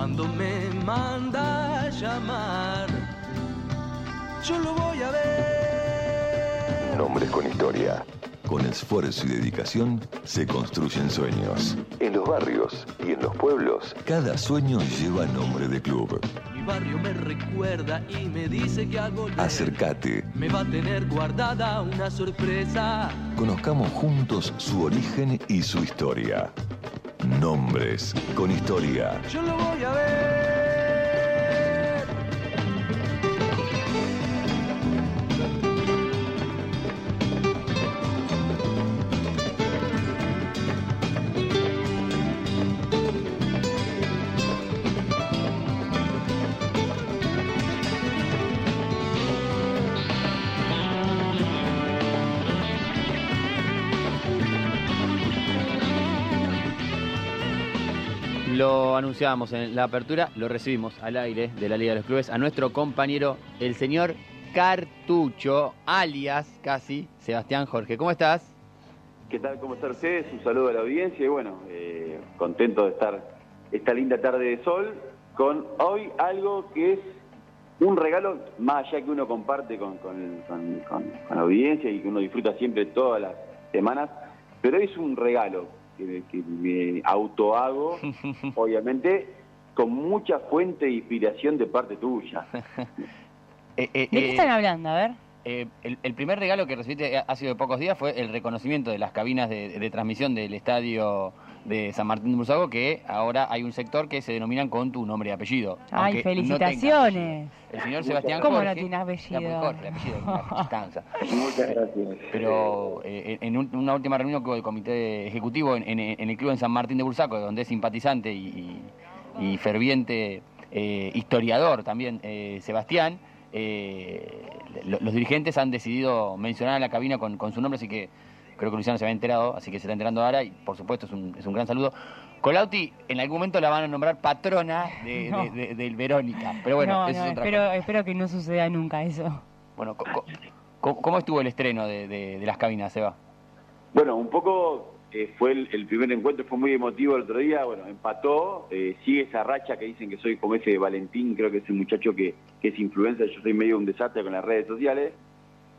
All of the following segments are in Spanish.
cuando me manda a llamar, yo lo voy a ver. Nombres con historia. Con esfuerzo y dedicación se construyen sueños. En los barrios y en los pueblos, cada sueño lleva nombre de club. Mi barrio me recuerda y me dice que al volver Acércate, me va a tener guardada una sorpresa. conozcamos juntos su origen y su historia. Nombres con historia. Yo lo voy a ver. En la apertura, lo recibimos al aire de la Liga de los Clubes a nuestro compañero, el señor Cartucho, alias casi Sebastián Jorge. ¿Cómo estás? ¿Qué tal? ¿Cómo están ustedes? Un saludo a la audiencia y bueno, eh, contento de estar esta linda tarde de sol con hoy algo que es un regalo más allá que uno comparte con- con- con- con la audiencia y que uno disfruta siempre todas las semanas, pero es un regalo que, que me autohago, obviamente, con mucha fuente de inspiración de parte tuya. Eh, eh, ¿De qué eh, están hablando? A ver. eh, el, el primer regalo que recibiste hace de pocos días fue el reconocimiento de las cabinas de, de transmisión del estadio de San Martín de Bursaco, que ahora hay un sector que se denominan con tu nombre y apellido. Ay, no felicitaciones. El señor Sebastián ¿Cómo Jorge. no tiene apellido? El apellido. Muchas gracias. Pero eh, en un- una última reunión con el comité ejecutivo en, en- en el club en San Martín de Bursaco, donde es simpatizante y, y- y ferviente eh, historiador también eh, Sebastián, eh, lo- los dirigentes han decidido mencionar a la cabina con, con su nombre, así que creo que Luciano se había enterado, así que se está enterando ahora y por supuesto es un, es un gran saludo. Colauti en algún momento la van a nombrar patrona de, No. de- de- del Verónica, pero bueno, no, eso no, es otra espero, cosa. espero que no suceda nunca eso. Bueno, co- co- co- ¿cómo estuvo el estreno de, de- de las cabinas, Seba? Bueno, un poco eh, fue el, el primer encuentro, fue muy emotivo el otro día, bueno, empató, eh, sigue esa racha que dicen que soy como ese Valentín, creo que es un muchacho que, que es influencer, yo soy medio un desastre con las redes sociales,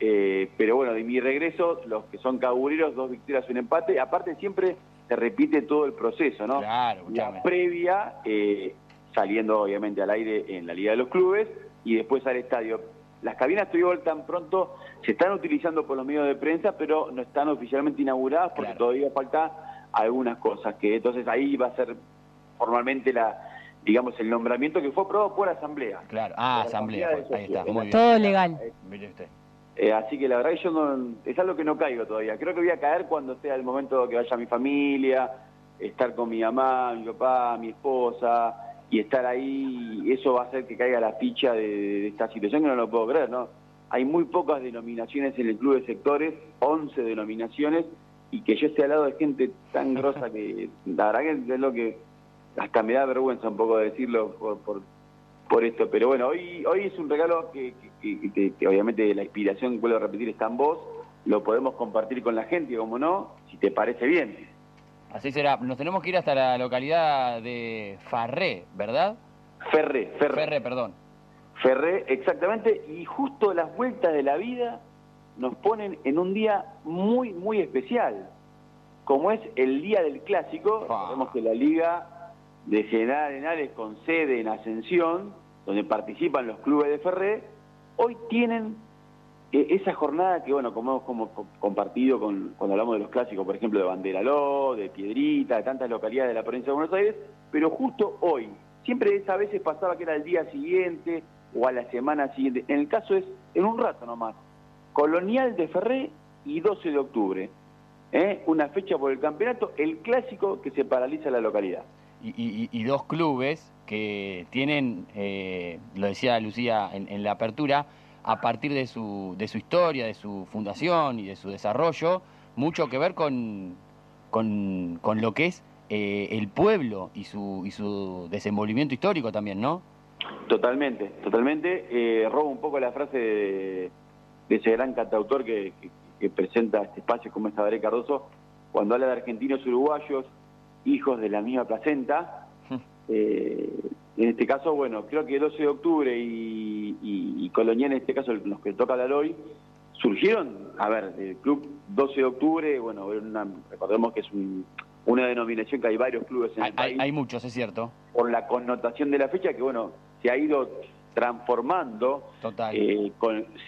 eh, pero bueno, de mi regreso, los que son cabureros, dos victorias, un empate, aparte siempre se repite todo el proceso, ¿no? Claro. La previa, eh, saliendo obviamente al aire en la Liga de los Clubes y después al estadio. Las cabinas Toyol tan pronto se están utilizando por los medios de prensa, pero no están oficialmente inauguradas porque Claro. todavía falta algunas cosas, que entonces ahí va a ser formalmente la digamos el nombramiento que fue aprobado por asamblea. Claro, ah, asamblea, fue. ahí está, socios. muy bien. Todo legal. Mire usted. Eh, así que la verdad que yo no, es algo que no caigo todavía. Creo que voy a caer cuando sea el momento que vaya mi familia, estar con mi mamá, mi papá, mi esposa, y estar ahí, eso va a hacer que caiga la ficha de, de esta situación que no lo puedo creer, ¿no? Hay muy pocas denominaciones en el club de sectores, 11 denominaciones, y que yo esté al lado de gente tan grosa que la verdad que es lo que hasta me da vergüenza un poco decirlo por, por, por esto. Pero bueno, hoy hoy es un regalo que, que- que- obviamente la inspiración, vuelvo a repetir, está en vos, lo podemos compartir con la gente, como no, si te parece bien. Así será. Nos tenemos que ir hasta la localidad de Farré, ¿verdad? Ferre, Ferre. Ferré, perdón. Ferré, exactamente, y justo las vueltas de la vida nos ponen en un día muy, muy especial, como es el Día del Clásico. Sabemos que la Liga de General Arenales con sede en Ascensión, donde participan los clubes de Ferré, hoy tienen eh, esa jornada que, bueno, como hemos como, co- compartido con, cuando hablamos de los clásicos, por ejemplo, de Banderaló, de Piedrita, de tantas localidades de la provincia de Buenos Aires, pero justo hoy, siempre esa veces pasaba que era el día siguiente o a la semana siguiente. En el caso es en un rato nomás. Colonial de Ferré y 12 de octubre. ¿eh? Una fecha por el campeonato, el clásico que se paraliza la localidad. Y- y dos clubes que tienen, eh, lo decía Lucía en, en la apertura, a partir de su, de su historia, de su fundación y de su desarrollo, mucho que ver con, con, con lo que es eh, el pueblo y su, y su desenvolvimiento histórico también, ¿no? Totalmente, totalmente. Eh, robo un poco la frase de, ese gran cantautor que, presenta este espacio como es Tabaré Cardoso, cuando habla de argentinos uruguayos, hijos de la misma placenta. Eh, En este caso, bueno, creo que 12 de octubre y, y, Colonial, en este caso, los que toca la hoy, surgieron, a ver, el club 12 de octubre, bueno, recordemos que es una denominación que hay varios clubes en hay, el país. Hay muchos, es cierto. Por la connotación de la fecha, que bueno, se ha ido transformando, Total. Eh,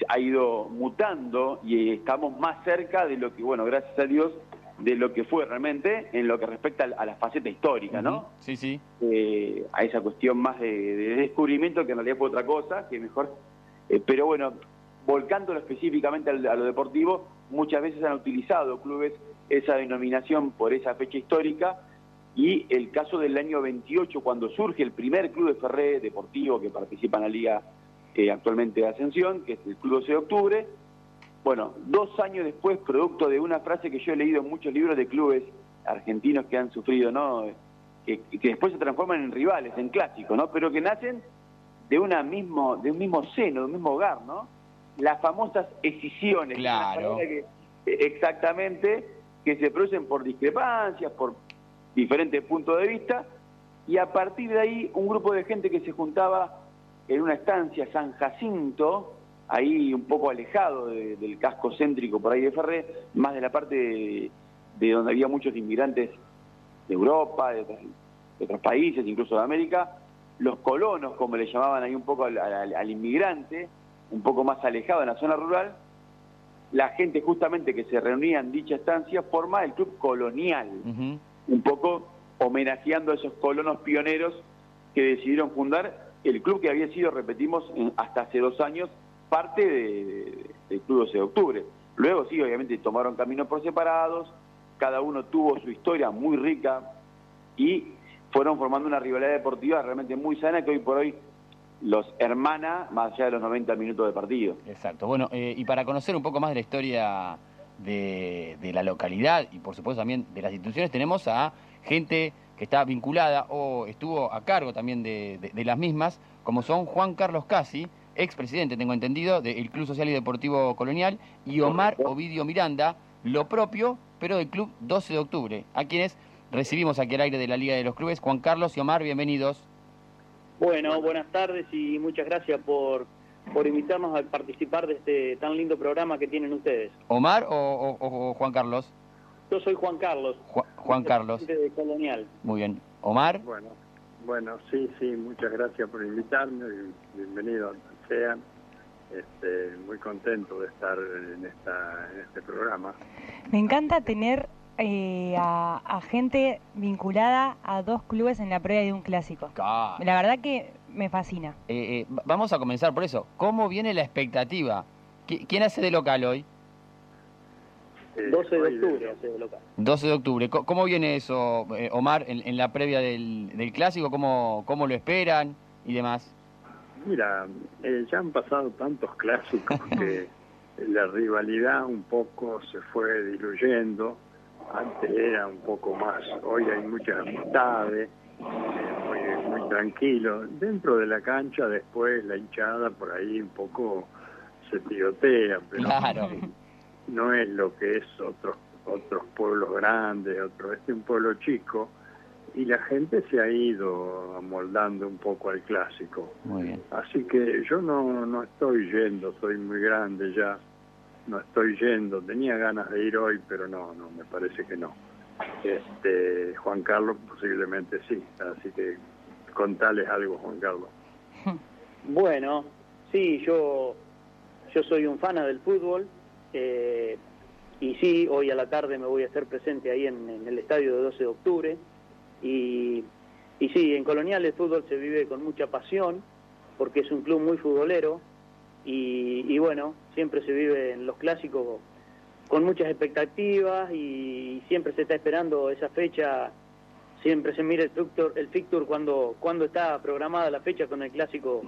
ha ido mutando y estamos más cerca de lo que, bueno, gracias a Dios, de lo que fue realmente en lo que respecta a la faceta histórica, ¿no? Sí, sí. Eh, a esa cuestión más de, descubrimiento que en realidad fue otra cosa, que mejor. Eh, pero bueno, volcándolo específicamente a lo deportivo, muchas veces han utilizado clubes esa denominación por esa fecha histórica y el caso del año 28, cuando surge el primer club de Ferré deportivo que participa en la liga eh, actualmente de Ascensión, que es el Club 12 de Octubre, bueno, dos años después, producto de una frase que yo he leído en muchos libros de clubes argentinos que han sufrido, ¿no? Que, después se transforman en rivales, en clásicos, ¿no? Pero que nacen de una mismo, de un mismo seno, de un mismo hogar, ¿no? Las famosas escisiones. Claro. exactamente, que se producen por discrepancias, por diferentes puntos de vista, y a partir de ahí un grupo de gente que se juntaba en una estancia San Jacinto, ahí un poco alejado del casco céntrico por ahí de Ferré, más de la parte de, donde había muchos inmigrantes de Europa, de, otros países, incluso de América, los colonos, como le llamaban ahí un poco al, inmigrante, un poco más alejado en la zona rural, la gente justamente que se reunía en dicha estancia forma el club colonial, un poco homenajeando a esos colonos pioneros que decidieron fundar el club que había sido, repetimos, hasta hace dos años, parte del Club 12 de Octubre. Luego sí, obviamente tomaron caminos por separados, cada uno tuvo su historia muy rica y fueron formando una rivalidad deportiva realmente muy sana que hoy por hoy los hermana más allá de los 90 minutos de partido. Exacto. Bueno, eh, y para conocer un poco más de la historia de, la localidad y por supuesto también de las instituciones, tenemos a gente que está vinculada o estuvo a cargo también de, de las mismas, como son Juan Carlos Casi, expresidente, tengo entendido, del Club Social y Deportivo Colonial, y Omar Ovidio Miranda, lo propio, pero del Club 12 de Octubre, a quienes recibimos aquí al aire de la Liga de los Clubes. Juan Carlos y Omar, bienvenidos. Bueno, buenas tardes y muchas gracias por, por invitarnos a participar de este tan lindo programa que tienen ustedes. ¿Omar o, Juan Carlos? Yo soy Juan Carlos. Juan Carlos. De Colonial. Muy bien. ¿Omar? Bueno, bueno, sí, sí, muchas gracias por invitarme y bienvenido sean. Este, muy contento de estar en, esta, en este programa. Me encanta tener eh, a, gente vinculada a dos clubes en la previa de un clásico. La verdad que me fascina. Eh, eh, vamos a comenzar por eso. ¿Cómo viene la expectativa? ¿Quién hace de local hoy? 12 de octubre hace de local. 12 de octubre. ¿Cómo viene eso, Omar, en, la previa del, del clásico? ¿Cómo, ¿Cómo lo esperan y demás? Mira, eh, ya han pasado tantos clásicos que la rivalidad un poco se fue diluyendo. Antes era un poco más, hoy hay muchas amistades, eh, muy, muy tranquilo. Dentro de la cancha después la hinchada por ahí un poco se tirotea, pero no es lo que es otros otros pueblos grandes, otro este es un pueblo chico y la gente se ha ido amoldando un poco al clásico. Muy bien. Así que yo no, no estoy yendo, soy muy grande ya, no estoy yendo. Tenía ganas de ir hoy, pero no, no, me parece que no. Este, Juan Carlos posiblemente sí, así que contales algo, Juan Carlos. Bueno, sí, yo, yo soy un fan del fútbol. Eh, y sí, hoy a la tarde me voy a hacer presente ahí en, en el estadio de 12 de octubre. Y, y sí, en Colonial el fútbol se vive con mucha pasión, porque es un club muy futbolero, y, bueno, siempre se vive en los clásicos con muchas expectativas y siempre se está esperando esa fecha, siempre se mira el fixture, el fixture cuando, cuando está programada la fecha con el clásico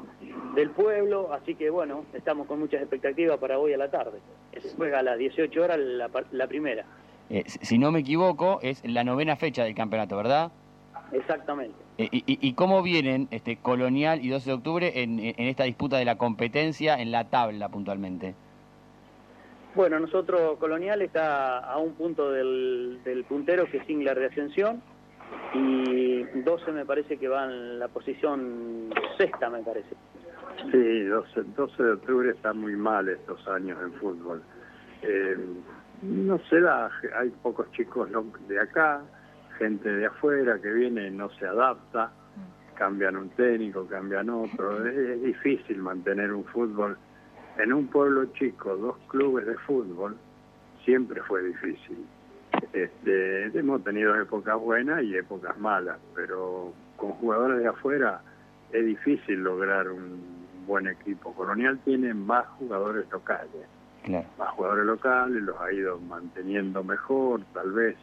del pueblo, así que bueno, estamos con muchas expectativas para hoy a la tarde. Se juega a las 18 horas la, la primera. Eh, si no me equivoco, es la novena fecha del campeonato, ¿verdad? Exactamente. Eh, y, y, cómo vienen este Colonial y 12 de octubre en, en, esta disputa de la competencia en la tabla puntualmente? Bueno, nosotros Colonial está a un punto del, del puntero que es Singler de Ascensión y 12 me parece que va en la posición sexta, me parece. Sí, 12, 12 de octubre está muy mal estos años en fútbol. Eh, no se da, hay pocos chicos de acá, gente de afuera que viene y no se adapta, cambian un técnico, cambian otro, es, difícil mantener un fútbol. En un pueblo chico, dos clubes de fútbol, siempre fue difícil. Este, hemos tenido épocas buenas y épocas malas, pero con jugadores de afuera es difícil lograr un buen equipo. Colonial tiene más jugadores locales, más jugadores locales, los ha ido manteniendo mejor, tal vez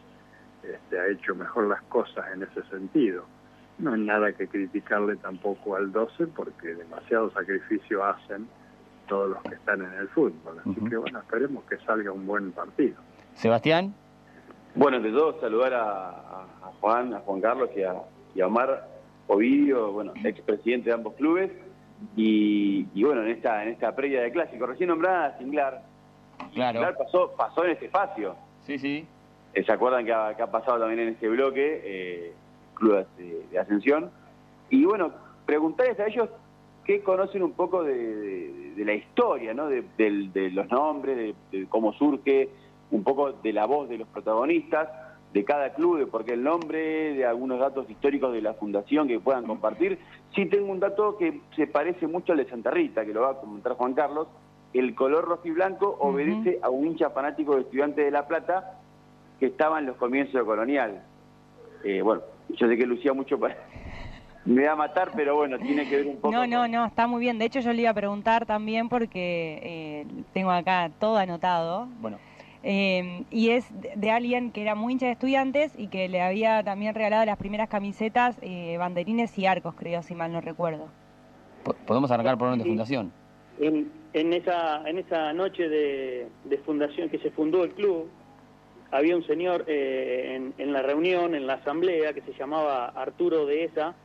este, ha hecho mejor las cosas en ese sentido. No hay nada que criticarle tampoco al 12 porque demasiado sacrificio hacen todos los que están en el fútbol. Así que bueno, esperemos que salga un buen partido. Sebastián. Bueno, de todo saludar a, Juan, a Juan Carlos y a, y a Omar Ovidio, bueno, expresidente de ambos clubes. Y, bueno, en esta en esta previa de clásico, recién nombrada Singlar. Claro. Singlar pasó, pasó en este espacio. Sí, sí. Eh, ¿Se acuerdan que ha, pasado también en este bloque, eh, clubes de, ascensión? Y bueno, preguntarles a ellos qué conocen un poco de, la historia, ¿no? De, los nombres, de, cómo surge, un poco de la voz de los protagonistas de cada club, de por qué el nombre, de algunos datos históricos de la fundación que puedan compartir. Sí tengo un dato que se parece mucho al de Santa Rita, que lo va a comentar Juan Carlos. El color rojo y blanco obedece a un hincha fanático de Estudiantes de La Plata que estaba en los comienzos de Colonial. Eh, bueno, yo sé que lucía mucho para... Me va a matar, pero bueno, tiene que ver un poco. No, no, no, está muy bien. De hecho, yo le iba a preguntar también porque eh, tengo acá todo anotado. Bueno. Eh, y es de alguien que era muy hincha de estudiantes y que le había también regalado las primeras camisetas, eh, banderines y arcos, creo, si mal no recuerdo. ¿Podemos arrancar por orden de fundación? En, en, esa, en esa noche de, fundación que se fundó el club, había un señor eh, en, la reunión, en la asamblea, que se llamaba Arturo de Esa,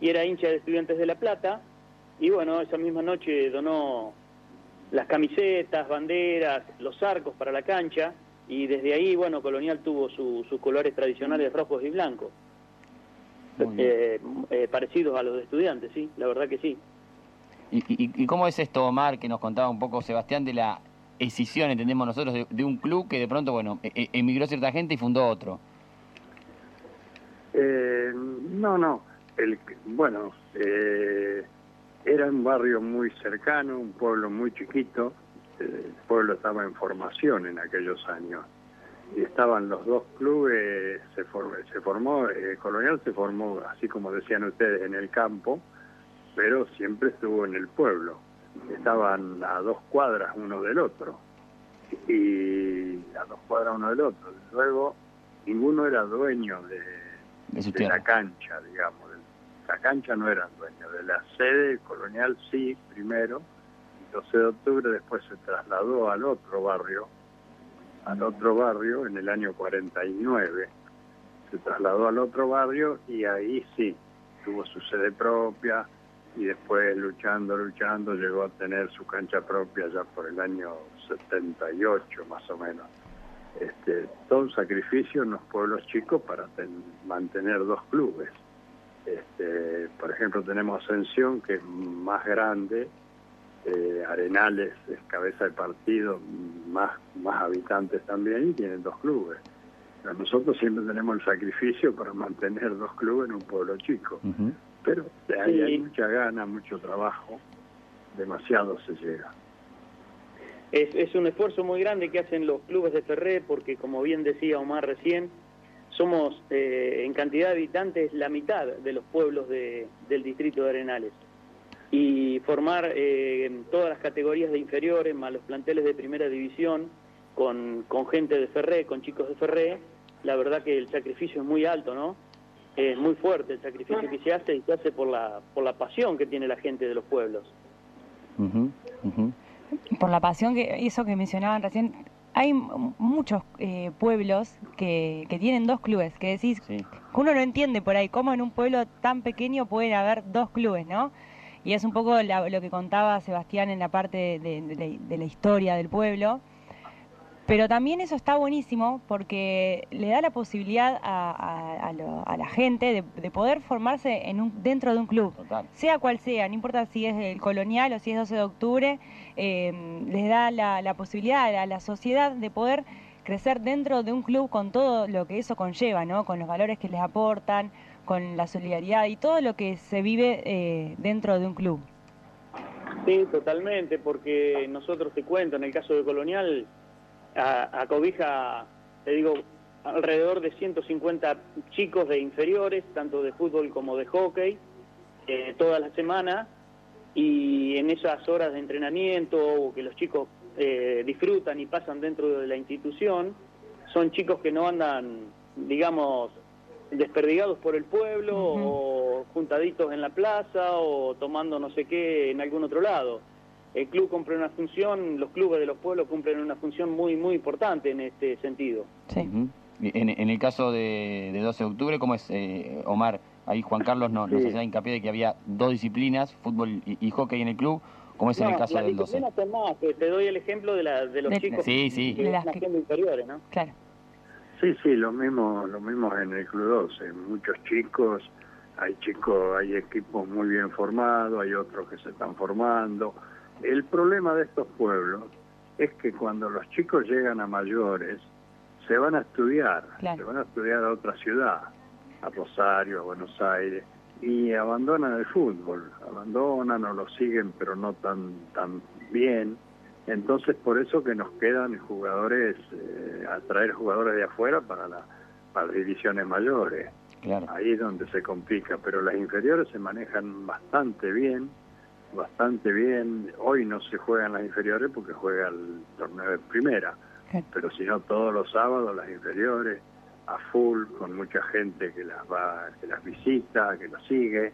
y era hincha de Estudiantes de La Plata, y bueno, esa misma noche donó las camisetas, banderas, los arcos para la cancha y desde ahí, bueno, Colonial tuvo sus colores tradicionales rojos y blancos, eh, eh, parecidos a los de estudiantes, sí, la verdad que sí. ¿Y, cómo es esto, Omar, que nos contaba un poco Sebastián de la escisión, entendemos nosotros, de, un club que de pronto, bueno, e, e, emigró cierta gente y fundó otro? Eh, no, no, el, bueno, eh, era un barrio muy cercano, un pueblo muy chiquito, el pueblo estaba en formación en aquellos años. Y estaban los dos clubes, se, se formó, eh, Colonial se formó, así como decían ustedes, en el campo, pero siempre estuvo en el pueblo. Estaban a dos cuadras uno del otro. Y a dos cuadras uno del otro. Luego, ninguno era dueño de, de la cancha, digamos, la cancha no eran dueños, de la sede colonial sí, primero, el 12 de octubre después se trasladó al otro barrio, al otro barrio en el año 49, se trasladó al otro barrio y ahí sí, tuvo su sede propia y después luchando, luchando, llegó a tener su cancha propia ya por el año 78 más o menos. Este, todo un sacrificio en los pueblos chicos para mantener dos clubes. Este, por ejemplo, tenemos Ascensión, que es más grande, eh, Arenales es cabeza de partido, más, más habitantes también, y tienen dos clubes. nosotros siempre tenemos el sacrificio para mantener dos clubes en un pueblo chico. Pero ahí hay mucha gana, mucho trabajo, demasiado se llega. Es, es un esfuerzo muy grande que hacen los clubes de Ferré, porque como bien decía Omar recién, somos eh, en cantidad de habitantes la mitad de los pueblos del distrito de Arenales. Y formar eh, todas las categorías de inferiores, más los planteles de primera división, con, con gente de Ferré, con chicos de Ferré, la verdad que el sacrificio es muy alto, ¿no? Es muy fuerte el sacrificio que se hace y se hace por la, por la pasión que tiene la gente de los pueblos. Por la pasión que eso que mencionaban recién, hay muchos eh, pueblos que, que, tienen dos clubes, que decís, uno no entiende por ahí cómo en un pueblo tan pequeño pueden haber dos clubes, ¿no? Y es un poco lo que contaba Sebastián en la parte de, la, historia del pueblo. Pero también eso está buenísimo porque le da la posibilidad a, la gente de, poder formarse en un, dentro de un club, sea cual sea, no importa si es el colonial o si es 12 de octubre, eh, les da la, posibilidad a la sociedad de poder crecer dentro de un club con todo lo que eso conlleva, ¿no? con los valores que les aportan, con la solidaridad y todo lo que se vive eh, dentro de un club. Sí, totalmente, porque nosotros te cuento, en el caso de Colonial, a, cobija, te digo, alrededor de 150 chicos de inferiores, tanto de fútbol como de hockey, eh, toda la semana, y en esas horas de entrenamiento que los chicos eh, disfrutan y pasan dentro de la institución, son chicos que no andan, digamos, desperdigados por el pueblo o juntaditos en la plaza o tomando no sé qué en algún otro lado. El club cumple una función, los clubes de los pueblos cumplen una función muy, muy importante en este sentido. Sí. en, el caso de, 12 de octubre, ¿cómo es, eh, Omar? Ahí Juan Carlos no, nos hacía hincapié de que había dos disciplinas, fútbol y, hockey en el club. ¿Cómo es en el caso del 12? Son más, te doy el ejemplo de, la, de los chicos sí, sí. que las inferiores, ¿no? Claro. Sí, sí, lo mismo, lo mismo en el Club 12. Muchos chicos, hay chicos, hay equipos muy bien formados, hay otros que se están formando. El problema de estos pueblos es que cuando los chicos llegan a mayores, se van a estudiar, se van a estudiar a otra ciudad, a Rosario, a Buenos Aires, y abandonan el fútbol, abandonan o lo siguen, pero no tan, tan bien. Entonces, por eso que nos quedan jugadores, eh, atraer jugadores de afuera para, la, para las divisiones mayores. Ahí es donde se complica, pero las inferiores se manejan bastante bien, bastante bien. Hoy no se juegan las inferiores porque juega el torneo de primera, pero si no todos los sábados las inferiores a full con mucha gente que las va, que las visita, que las sigue.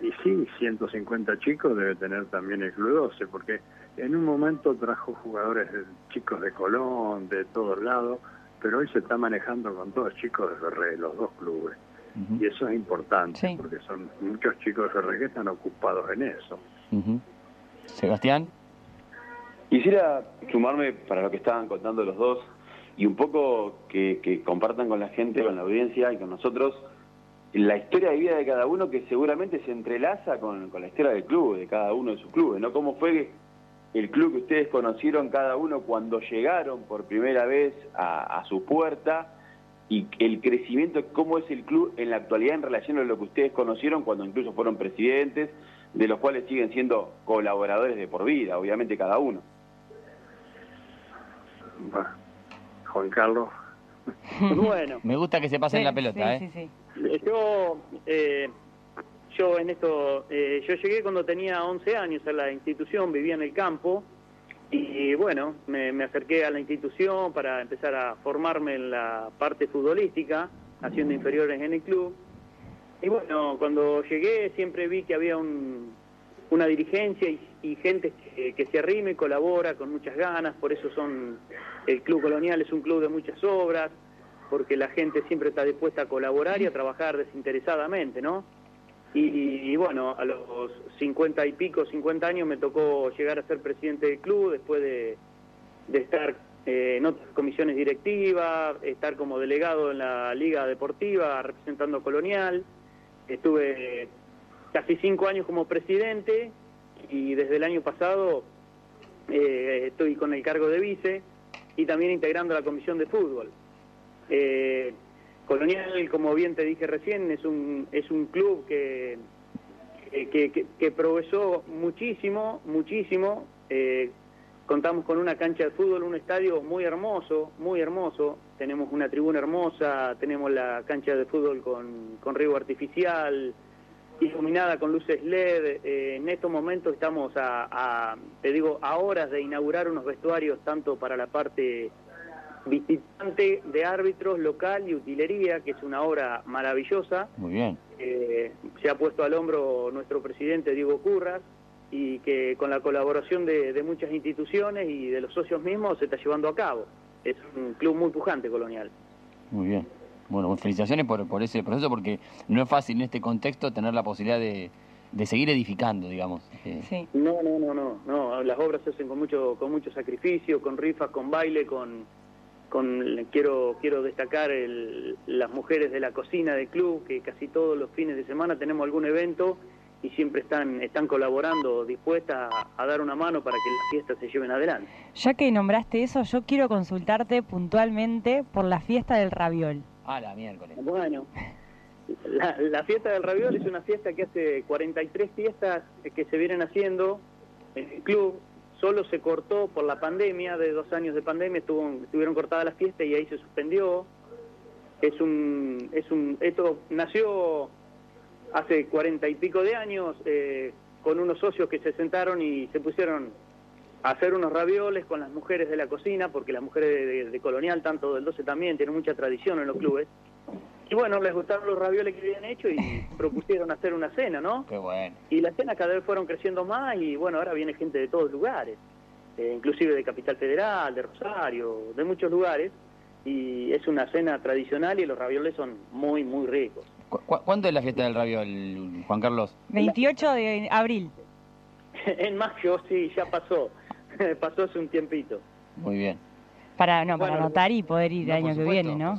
Y sí, 150 chicos debe tener también el Club 12, porque en un momento trajo jugadores chicos de Colón, de todos lados, pero hoy se está manejando con todos chicos de Ferré, los dos clubes. Y eso es importante, porque son muchos chicos de Ferré que están ocupados en eso. Sebastián. Quisiera sumarme para lo que estaban contando los dos y un poco que, compartan con la gente, con la audiencia y con nosotros la historia de vida de cada uno que seguramente se entrelaza con, la historia del club, de cada uno de sus clubes, ¿no? ¿Cómo fue el club que ustedes conocieron cada uno cuando llegaron por primera vez a, su puerta y el crecimiento, cómo es el club en la actualidad en relación a lo que ustedes conocieron cuando incluso fueron presidentes, de los cuales siguen siendo colaboradores de por vida, obviamente cada uno. Juan Carlos. Bueno. Me gusta que se pasen la pelota, ¿eh? Yo eh, yo en esto, eh, yo llegué cuando tenía 11 años a la institución, vivía en el campo y bueno, me, acerqué a la institución para empezar a formarme en la parte futbolística, haciendo inferiores en el club. Y bueno, cuando llegué siempre vi que había una dirigencia y, gente que, que, se arrime y colabora con muchas ganas, por eso son, el Club Colonial es un club de muchas obras, porque la gente siempre está dispuesta a colaborar y a trabajar desinteresadamente, ¿no? Y, bueno, a los 50 y pico, 50 años me tocó llegar a ser presidente del club después de, estar eh, en otras comisiones directivas, estar como delegado en la Liga Deportiva representando Colonial. Estuve casi cinco años como presidente y desde el año pasado eh, estoy con el cargo de vice y también integrando la comisión de fútbol. Eh, Colonial, como bien te dije recién, es un, es un club que, que, que, progresó muchísimo, muchísimo. Eh, contamos con una cancha de fútbol, un estadio muy hermoso, muy hermoso. Tenemos una tribuna hermosa, tenemos la cancha de fútbol con, con río artificial, iluminada con luces LED. Eh, en estos momentos estamos a, a, te digo, a horas de inaugurar unos vestuarios tanto para la parte visitante de árbitros local y utilería, que es una obra maravillosa. Muy bien. Eh, se ha puesto al hombro nuestro presidente Diego Curras y que con la colaboración de, muchas instituciones y de los socios mismos se está llevando a cabo. Es un club muy pujante colonial. Muy bien. Bueno, felicitaciones por, por ese proceso porque no es fácil en este contexto tener la posibilidad de, de seguir edificando, digamos. Eh, sí. No, no, no, no, no. Las obras se hacen con mucho, con mucho sacrificio, con rifas, con baile, con con quiero quiero destacar las mujeres de la cocina del club, que casi todos los fines de semana tenemos algún evento y siempre están, están colaborando, dispuestas a, dar una mano para que las fiestas se lleven adelante. Ya que nombraste eso, yo quiero consultarte puntualmente por la fiesta del raviol. Ah, la miércoles. Bueno, la, fiesta del raviol es una fiesta que hace 43 fiestas que se vienen haciendo en el club. Solo se cortó por la pandemia, de dos años de pandemia estuvo, estuvieron cortadas las fiestas y ahí se suspendió. Es un, es un, esto nació hace cuarenta y pico de años eh, con unos socios que se sentaron y se pusieron a hacer unos ravioles con las mujeres de la cocina, porque las mujeres de, Colonial, tanto del 12 también, tienen mucha tradición en los clubes. Y bueno, les gustaron los ravioles que habían hecho y propusieron hacer una cena, ¿no? Qué bueno. Y las cenas cada vez fueron creciendo más y bueno, ahora viene gente de todos lugares, eh, inclusive de Capital Federal, de Rosario, de muchos lugares. Y es una cena tradicional y los ravioles son muy, muy ricos. ¿Cuándo es la fiesta del raviol, Juan Carlos? 28 de abril. en mayo, sí, ya pasó. pasó hace un tiempito. Muy bien. Para, no, para anotar y poder ir el año que viene, ¿no?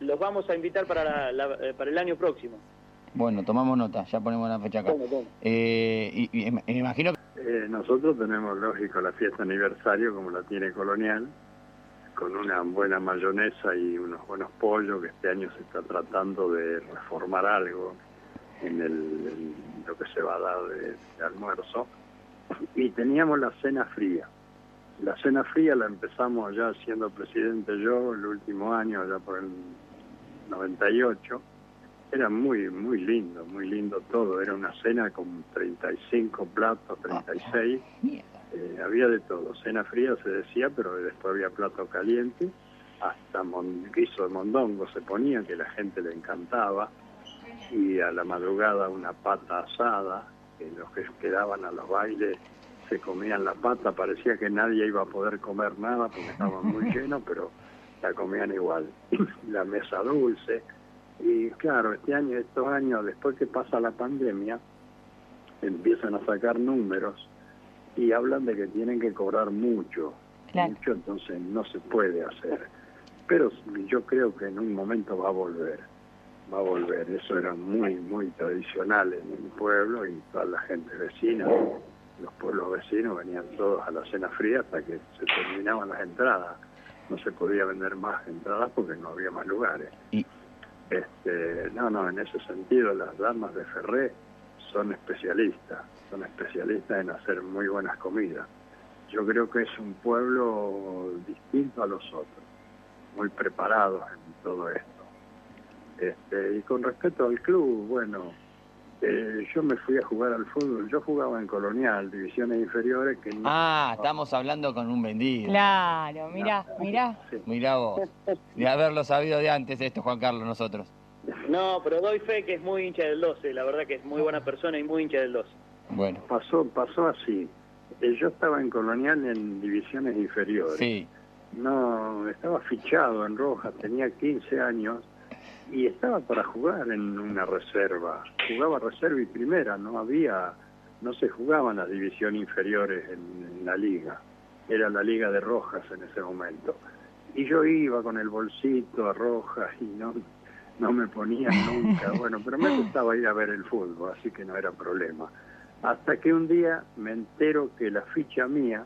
los, vamos a invitar para, eh, para el año próximo. Bueno, tomamos nota, ya ponemos la fecha acá. Eh, y, me imagino que... Eh, nosotros tenemos, lógico, la fiesta aniversario como la tiene Colonial, con una buena mayonesa y unos buenos pollos, que este año se está tratando de reformar algo en, el, lo que se va a dar de, almuerzo. Y teníamos la cena fría. La cena fría la empezamos ya siendo presidente yo el último año, ya por el 98. Era muy, muy lindo, muy lindo todo. Era una cena con 35 platos, 36. Eh, había de todo, cena fría se decía, pero después había plato caliente, hasta guiso de mondongo se ponía, que la gente le encantaba, y a la madrugada una pata asada, que los que quedaban a los bailes se comían la pata, parecía que nadie iba a poder comer nada porque estaban muy llenos, pero la comían igual. la mesa dulce, y claro, este año, estos años, después que pasa la pandemia, empiezan a sacar números y hablan de que tienen que cobrar mucho, mucho, entonces no se puede hacer. Pero yo creo que en un momento va a volver, va a volver. Eso era muy, muy tradicional en el pueblo y toda la gente vecina, los pueblos vecinos venían todos a la cena fría hasta que se terminaban las entradas. No se podía vender más entradas porque no había más lugares. Este, no, no, en ese sentido las damas de Ferré son especialistas son especialistas en hacer muy buenas comidas. Yo creo que es un pueblo distinto a los otros, muy preparados en todo esto. Este, y con respecto al club, bueno, eh, yo me fui a jugar al fútbol, yo jugaba en Colonial, divisiones inferiores que Ah, estamos hablando con un vendido. Claro, mira, mira. Mirá vos, de haberlo sabido de antes esto, Juan Carlos, nosotros. No, pero doy fe que es muy hincha del 12, la verdad que es muy buena persona y muy hincha del 12. Bueno. Pasó, pasó así. Eh, yo estaba en Colonial en divisiones inferiores. Sí. No, estaba fichado en Rojas, tenía 15 años y estaba para jugar en una reserva. Jugaba reserva y primera, no había, no se jugaban las divisiones inferiores en, la liga. Era la liga de Rojas en ese momento. Y yo iba con el bolsito a Rojas y no, no me ponía nunca. Bueno, pero me gustaba ir a ver el fútbol, así que no era problema. Hasta que un día me entero que la ficha mía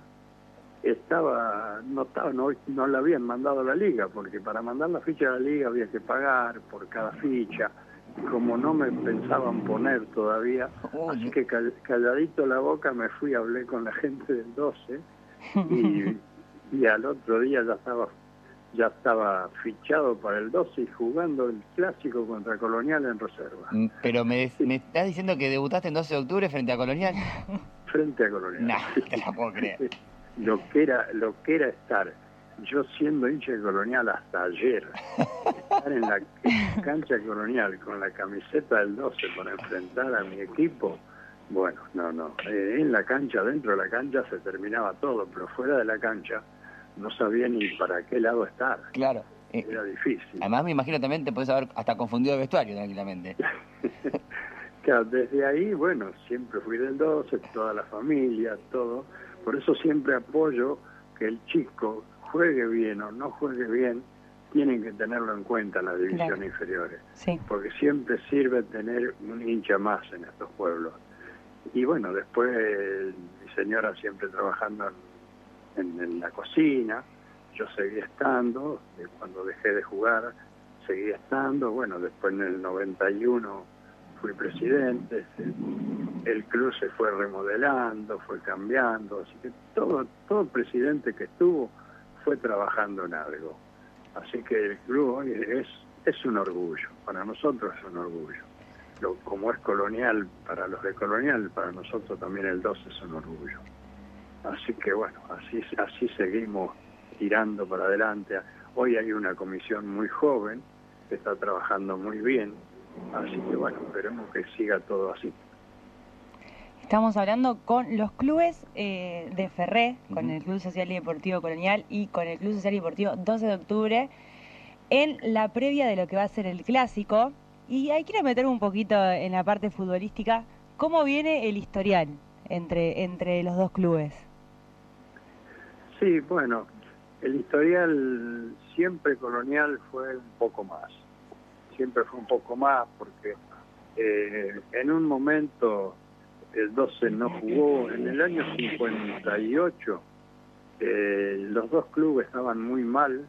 estaba, no estaba, no, no la habían mandado a la liga, porque para mandar la ficha a la liga había que pagar por cada ficha. Y como no me pensaban poner todavía, así que calladito la boca me fui, hablé con la gente del 12 y, y al otro día ya estaba ya estaba fichado para el 12 y jugando el clásico contra Colonial en reserva. Mm, pero me, me estás diciendo que debutaste en 12 de octubre frente a Colonial. Frente a Colonial. No, te la puedo creer. lo que era, lo que era estar, yo siendo hincha de Colonial hasta ayer, estar en la cancha Colonial con la camiseta del 12 para enfrentar a mi equipo, bueno, no, no. Eh, en la cancha, dentro de la cancha se terminaba todo, pero fuera de la cancha no sabía ni para qué lado estar. Claro. Eh, Era difícil. Además me imagino también te puedes haber hasta confundido de vestuario tranquilamente. claro, desde ahí, bueno, siempre fui del 12, toda la familia, todo. Por eso siempre apoyo que el chico juegue bien o no juegue bien, tienen que tenerlo en cuenta las divisiones inferiores. Porque siempre sirve tener un hincha más en estos pueblos. Y bueno, después mi señora siempre trabajando en, la cocina, yo seguí estando, cuando dejé de jugar seguí estando, bueno, después en el 91 fui presidente, el club se fue remodelando, fue cambiando, así que todo, todo presidente que estuvo fue trabajando en algo. Así que el club hoy es, es un orgullo, para nosotros es un orgullo. Lo, como es colonial para los de colonial, para nosotros también el 12 es un orgullo. Así que bueno, así, así seguimos tirando para adelante. Hoy hay una comisión muy joven que está trabajando muy bien, así que bueno, esperemos que siga todo así. Estamos hablando con los clubes eh, de Ferré, con el Club Social y Deportivo Colonial y con el Club Social y Deportivo 12 de octubre, en la previa de lo que va a ser el clásico. Y ahí quiero meterme un poquito en la parte futbolística. ¿Cómo viene el historial entre, entre los dos clubes? Sí, bueno, el historial siempre colonial fue un poco más. Siempre fue un poco más porque eh, en un momento el 12 no jugó. En el año 58 eh, los dos clubes estaban muy mal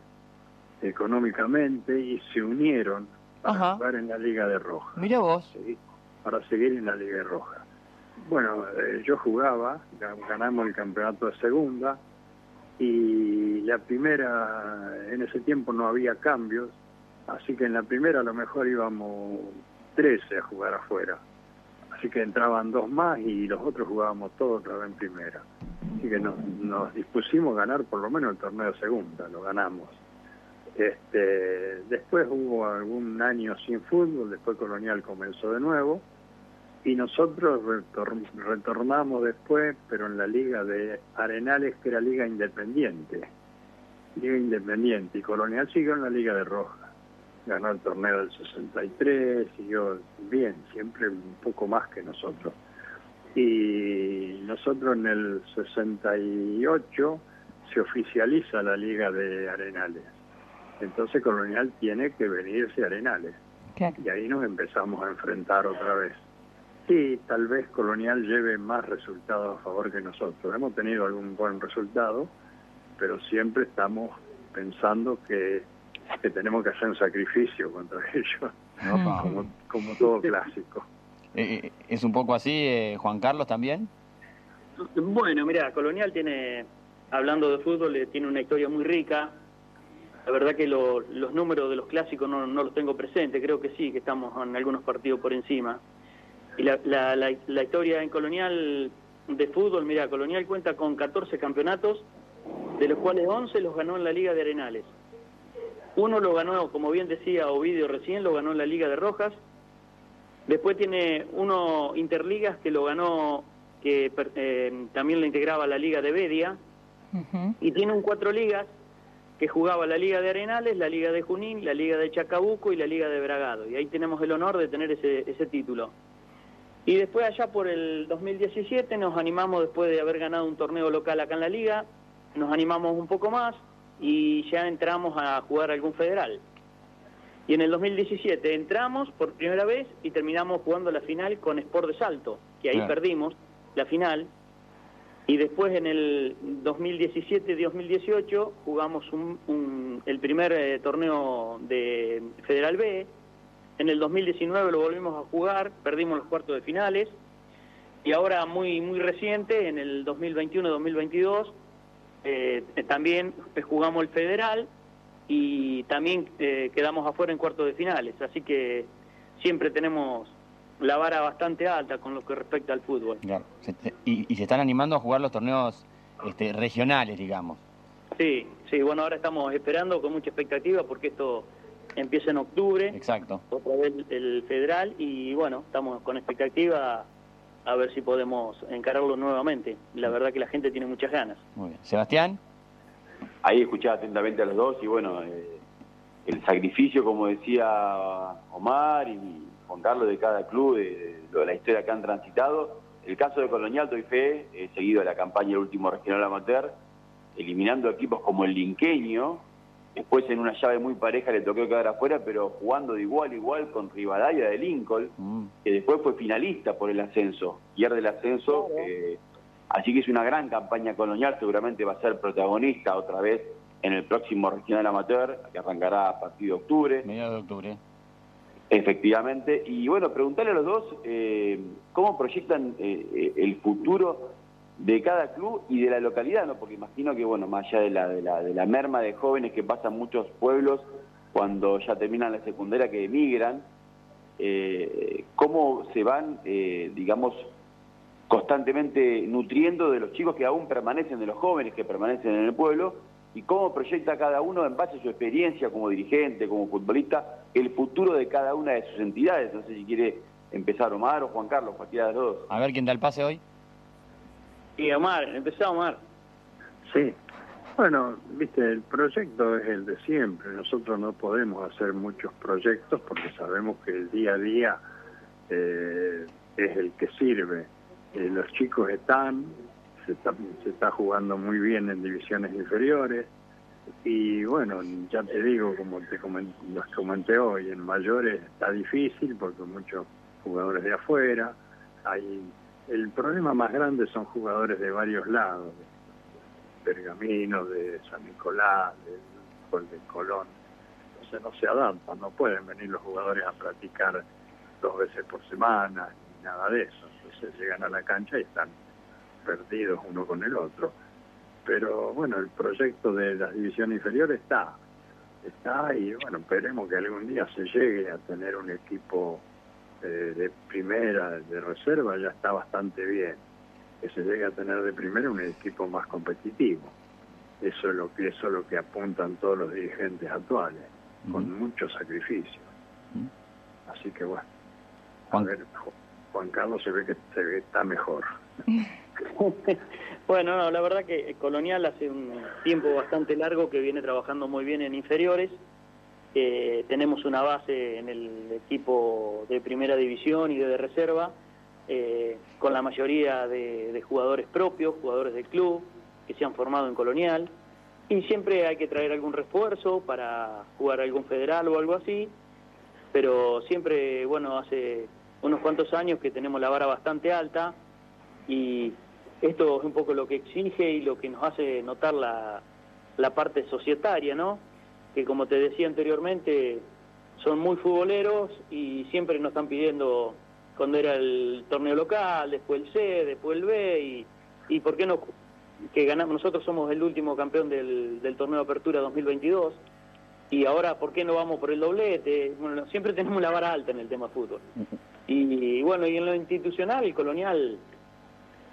económicamente y se unieron para jugar en la Liga de Roja. Mira vos. para seguir en la Liga de Roja. Bueno, eh, yo jugaba, ganamos el campeonato de segunda y la primera, en ese tiempo no había cambios, así que en la primera a lo mejor íbamos 13 a jugar afuera así que entraban dos más y los otros jugábamos todos otra vez en primera. Así que nos, nos dispusimos a ganar por lo menos el torneo segunda, lo ganamos. Este, después hubo algún año sin fútbol, después Colonial comenzó de nuevo y nosotros retornamos después, pero en la liga de Arenales, que era liga independiente, liga independiente, y Colonial siguió en la liga de Roja ganó el torneo del 63, siguió bien, siempre un poco más que nosotros. Y nosotros en el 68 se oficializa la Liga de Arenales. Entonces Colonial tiene que venirse a Arenales. Y ahí nos empezamos a enfrentar otra vez. Sí, tal vez Colonial lleve más resultados a favor que nosotros. Hemos tenido algún buen resultado, pero siempre estamos pensando que que tenemos que hacer un sacrificio contra ellos, como, todo clásico. Eh, eh, ¿Es un poco así, eh, Juan Carlos, también? Bueno, mira, Colonial tiene, hablando de fútbol, tiene una historia muy rica. La verdad que los números de los clásicos no, no los tengo presentes, creo que sí, que estamos en algunos partidos por encima. Y la, la, la historia en Colonial de fútbol, mira, Colonial cuenta con 14 campeonatos, de los cuales 11 los ganó en la Liga de Arenales. Uno lo ganó, como bien decía Ovidio recién, lo ganó en la Liga de Rojas. Después tiene uno Interligas que lo ganó, que eh, también lo integraba la Liga de Bedia. Y tiene un cuatro ligas que jugaba la Liga de Arenales, la Liga de Junín, la Liga de Chacabuco y la Liga de Bragado. Y ahí tenemos el honor de tener ese, ese título. Y después allá por el 2017 nos animamos, después de haber ganado un torneo local acá en la liga, nos animamos un poco más, y ya entramos a jugar algún federal. Y en el 2017 entramos por primera vez y terminamos jugando la final con Sport de Salto, que ahí perdimos la final. Y después en el 2017-2018 jugamos un, el primer eh, torneo de Federal B. En el 2019 lo volvimos a jugar, perdimos los cuartos de finales. Y ahora muy, muy reciente, en el 2021-2022, eh, también jugamos el federal y también eh, quedamos afuera en cuartos de finales, así que siempre tenemos la vara bastante alta con lo que respecta al fútbol. Y, se están animando a jugar los torneos este, regionales, digamos. Sí, sí, bueno, ahora estamos esperando con mucha expectativa porque esto empieza en octubre. Exacto. Otra vez el federal y bueno, estamos con expectativa a ver si podemos encararlo nuevamente. La verdad que la gente tiene muchas ganas. Muy bien. Sebastián. Ahí escuchaba atentamente a los dos y bueno, eh, el sacrificio, como decía Omar y Juan Carlos, de cada club, de, la historia que han transitado. El caso de Colonial, doy fe, he seguido la campaña del último regional amateur eliminando equipos como el Linqueño, después en una llave muy pareja le tocó quedar afuera, pero jugando de igual a igual con Rivadavia de Lincoln, mm. que después fue finalista por el ascenso, pierde el ascenso, eh, así que es una gran campaña colonial, seguramente va a ser protagonista otra vez en el próximo regional amateur, que arrancará a partir de octubre. Mediados de octubre. Efectivamente. Y bueno, preguntarle a los dos eh, cómo proyectan eh, el futuro de cada club y de la localidad, ¿no? Porque imagino que, bueno, más allá de la, de la, de la merma de jóvenes que pasan muchos pueblos cuando ya terminan la secundaria que emigran, eh, cómo se van, digamos, constantemente nutriendo de los chicos que aún permanecen, de los jóvenes que permanecen en el pueblo, y cómo proyecta cada uno en base a su experiencia como dirigente, como futbolista, el futuro de cada una de sus entidades. No sé si quiere empezar Omar o Juan Carlos, cualquiera de los dos. A ver quién da el pase hoy. Sí, Omar, empezá Omar. Sí. Bueno, viste, el proyecto es el de siempre. Nosotros no podemos hacer muchos proyectos porque sabemos que el día a día eh, es el que sirve. Eh, los chicos están, se está, se está jugando muy bien en divisiones inferiores y bueno, ya te digo, como te comenté, los comenté hoy, en mayores está difícil porque muchos jugadores de afuera, hay el problema más grande son jugadores de varios lados, de Pergamino, de San Nicolás, de, de Colón, entonces no se adaptan, no pueden venir los jugadores a practicar dos veces por semana, ni nada de eso, entonces llegan a la cancha y están perdidos uno con el otro. Pero bueno, el proyecto de la división inferior está, está y bueno, esperemos que algún día se llegue a tener un equipo eh, de primera, de reserva, ya está bastante bien. Que se llegue a tener de primera un equipo más competitivo. Eso es lo que, eso es lo que apuntan todos los dirigentes actuales, con mucho sacrificio. Así que bueno, Juan, Juan Carlos se ve que se ve, está mejor. bueno, no, la verdad que Colonial hace un tiempo bastante largo que viene trabajando muy bien en inferiores. Eh, tenemos una base en el equipo de primera división y de, reserva, eh, con la mayoría de, jugadores propios, jugadores del club, que se han formado en Colonial. Y siempre hay que traer algún refuerzo para jugar algún federal o algo así. Pero siempre, bueno, hace unos cuantos años que tenemos la vara bastante alta y esto es un poco lo que exige y lo que nos hace notar la, la parte societaria, ¿no? Que como te decía anteriormente, son muy futboleros y siempre nos están pidiendo cuando era el torneo local, después el C, después el B y, y por qué no que ganamos, nosotros somos el último campeón del, del torneo de apertura 2022 y ahora por qué no vamos por el doblete, bueno, siempre tenemos la vara alta en el tema fútbol. Y, y bueno, y en lo institucional, el colonial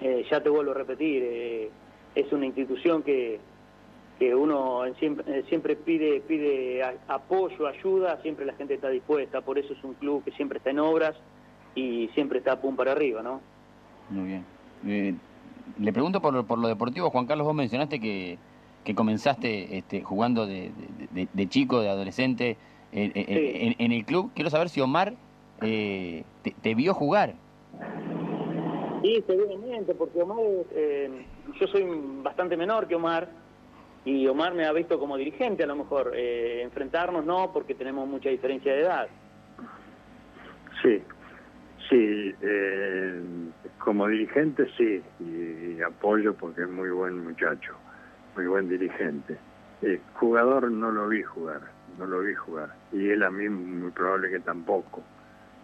eh, ya te vuelvo a repetir, eh, es una institución que, que uno siempre, eh, siempre pide, pide apoyo, ayuda, siempre la gente está dispuesta, por eso es un club que siempre está en obras y siempre está pum para arriba, ¿no? Muy bien. le pregunto por, por lo deportivo, Juan Carlos, vos mencionaste que, que comenzaste este, jugando de, de, chico, de adolescente en, el club. Quiero saber si Omar te, te vio jugar. Sí, seguramente, porque Omar, eh, yo soy bastante menor que Omar y Omar me ha visto como dirigente a lo mejor. Eh, enfrentarnos no, porque tenemos mucha diferencia de edad. Sí, sí, eh, como dirigente sí, y, apoyo porque es muy buen muchacho, muy buen dirigente. jugador no lo vi jugar, no lo vi jugar, y él a mí muy probable que tampoco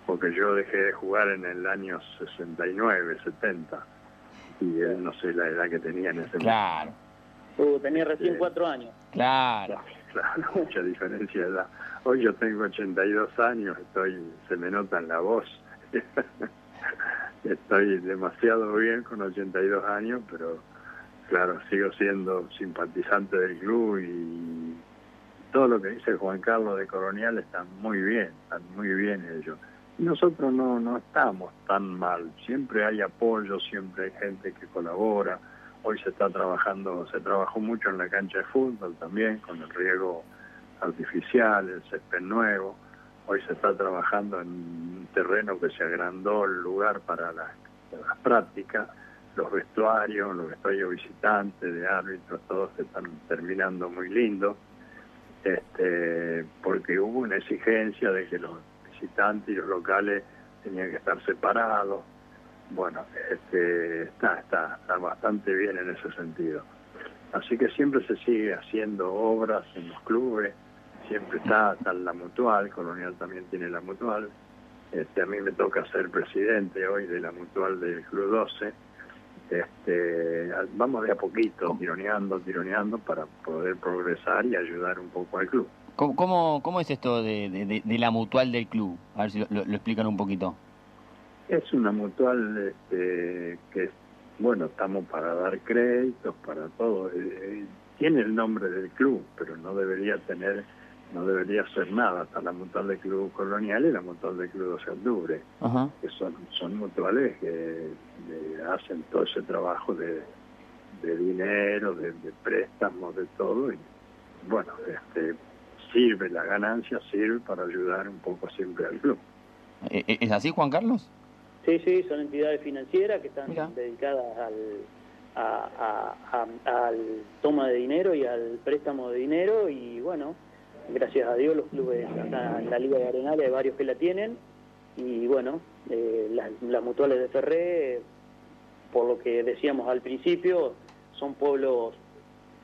porque yo dejé de jugar en el año 69, 70, y él no sé la edad que tenía en ese claro. Uh, tenía recién cuatro años. Claro. Claro, mucha diferencia de edad. Hoy yo tengo 82 años, estoy se me nota en la voz. estoy demasiado bien con 82 años, pero claro, sigo siendo simpatizante del club y todo lo que dice Juan Carlos de Colonial está muy bien, están muy bien ellos nosotros no, no estamos tan mal, siempre hay apoyo, siempre hay gente que colabora. Hoy se está trabajando, se trabajó mucho en la cancha de fútbol también, con el riego artificial, el césped nuevo. Hoy se está trabajando en un terreno que se agrandó el lugar para las, prácticas. los vestuarios, los vestuarios visitantes, de árbitros, todos están terminando muy lindo, este, porque hubo una exigencia de que los visitantes y los locales tenían que estar separados. Bueno, este, está, está, está bastante bien en ese sentido. Así que siempre se sigue haciendo obras en los clubes, siempre está, la mutual, Colonial también tiene la mutual. Este, a mí me toca ser presidente hoy de la mutual del Club 12 este, vamos de a poquito, tironeando, tironeando para poder progresar y ayudar un poco al club. ¿Cómo, es esto de, la mutual del club? A ver si lo, explican un poquito. Es una mutual este, que, bueno, estamos para dar créditos, para todo. Eh, eh, tiene el nombre del club, pero no debería tener no debería ser nada hasta la mutual del Club Colonial y la mutual del Club 12 de Octubre, que son, son mutuales que hacen todo ese trabajo de, dinero, de, préstamos, de todo, y bueno, este sirve, la ganancia sirve para ayudar un poco siempre al club. ¿E, e, ¿Es así, Juan Carlos? Sí, sí, son entidades financieras que están dedicadas al, a, al toma de dinero y al préstamo de dinero y bueno, gracias a Dios los clubes acá en la Liga de Arenales hay varios que la tienen y bueno, eh, las, mutuales de Ferré, por lo que decíamos al principio, son pueblos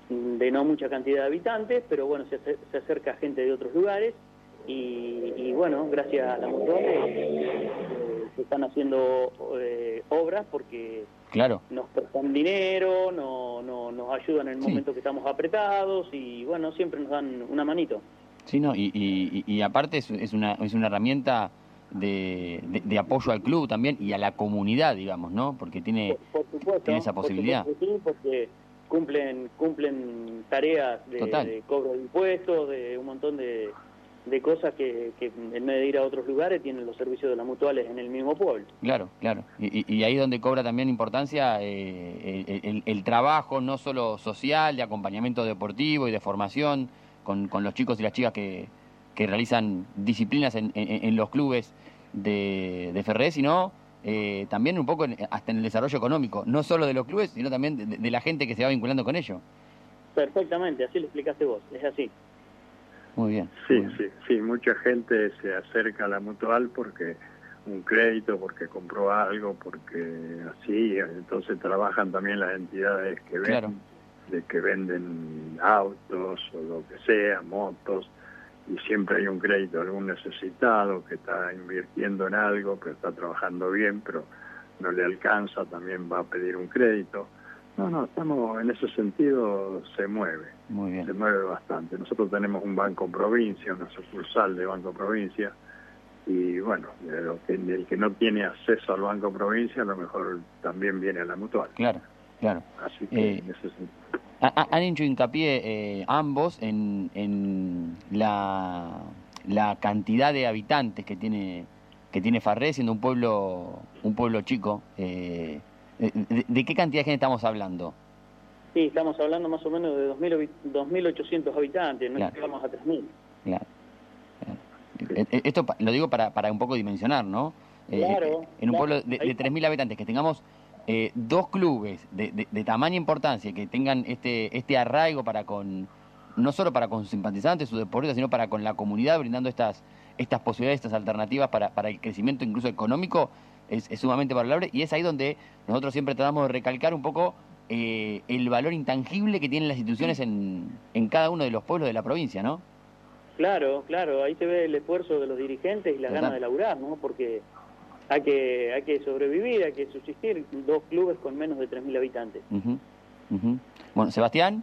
de no mucha cantidad de habitantes, pero bueno, se, se acerca gente de otros lugares y, bueno, gracias a la mutual eh, se están haciendo eh, obras porque claro. nos prestan dinero, no, no, nos ayudan en el momento que estamos apretados y bueno, siempre nos dan una manito. Sí, no, y, y, y aparte es, es, una, es una herramienta de, de, apoyo al club también y a la comunidad, digamos, ¿no? Porque tiene, tiene esa posibilidad. sí, porque cumplen, cumplen tareas de, de cobro de impuestos, de un montón de, de cosas que, en vez de ir a otros lugares tienen los servicios de las mutuales en el mismo pueblo. Claro, claro. Y, y ahí donde cobra también importancia eh, el, trabajo, no solo social, de acompañamiento deportivo y de formación con, con los chicos y las chicas que, que realizan disciplinas en, en, los clubes de, de Ferré, sino eh, también un poco hasta en el desarrollo económico, no solo de los clubes, sino también de, de la gente que se va vinculando con ello. Perfectamente, así lo explicaste vos, es así. Muy bien. Sí, sí, sí, mucha gente se acerca a la mutual porque un crédito, porque compró algo, porque así, entonces trabajan también las entidades que venden, de que venden autos o lo que sea, motos, y siempre hay un crédito, algún necesitado que está invirtiendo en algo, pero está trabajando bien, pero no le alcanza, también va a pedir un crédito. No, no, estamos en ese sentido, se mueve. Muy bien. Se mueve bastante. Nosotros tenemos un Banco Provincia, una sucursal de Banco Provincia, y bueno, el que no tiene acceso al Banco Provincia, a lo mejor también viene a la mutual. Claro, claro. Así que eh, Han hecho hincapié eh, ambos en, en la, la cantidad de habitantes que tiene que tiene Farré, siendo un pueblo un pueblo chico. Eh, ¿De, qué cantidad de gente estamos hablando? Sí, estamos hablando más o menos de 2.800 habitantes, no llegamos a 3.000. Claro. Eh, eh, esto lo digo para, para un poco dimensionar, ¿no? Eh, claro. En un pueblo de, de 3.000 habitantes, que tengamos dos clubes de, de, de tamaña importancia, que tengan este, este arraigo para con, no solo para con sus simpatizantes, sus deportistas, sino para con la comunidad, brindando estas, estas posibilidades, estas alternativas para, para el crecimiento incluso económico, es, sumamente valorable y es ahí donde nosotros siempre tratamos de recalcar un poco eh, el valor intangible que tienen las instituciones en, en cada uno de los pueblos de la provincia, ¿no? Claro, claro, ahí se ve el esfuerzo de los dirigentes y las ganas de laburar, ¿no? Porque hay que, hay que sobrevivir, hay que subsistir dos clubes con menos de 3.000 habitantes. Bueno, Sebastián.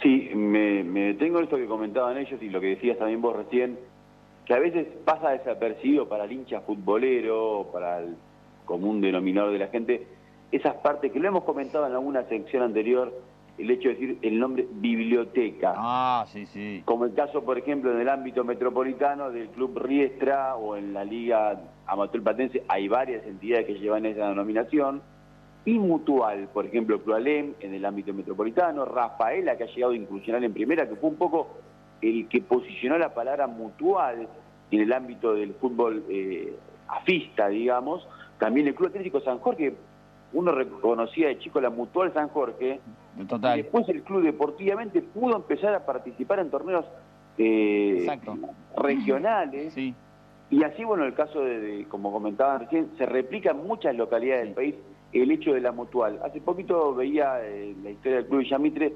Sí, me, me detengo en esto que comentaban ellos y lo que decías también vos recién, que a veces pasa desapercibido para el hincha futbolero, para el común denominador de la gente, esas partes que lo hemos comentado en alguna sección anterior, el hecho de decir el nombre biblioteca. Ah, sí, sí. Como el caso, por ejemplo, en el ámbito metropolitano del Club Riestra o en la Liga Amateur Patense, hay varias entidades que llevan esa denominación. Y Mutual, por ejemplo, Clualem en el ámbito metropolitano, Rafaela, que ha llegado a incursionar en primera, que fue un poco el que posicionó la palabra mutual en el ámbito del fútbol eh, afista, digamos, también el Club Atlético San Jorge, uno reconocía de chico la Mutual San Jorge, Total. y después el club deportivamente pudo empezar a participar en torneos eh, regionales. Sí. Y así, bueno, el caso de, de, como comentaban recién, se replica en muchas localidades del país el hecho de la mutual. Hace poquito veía eh, la historia del Club Villamitre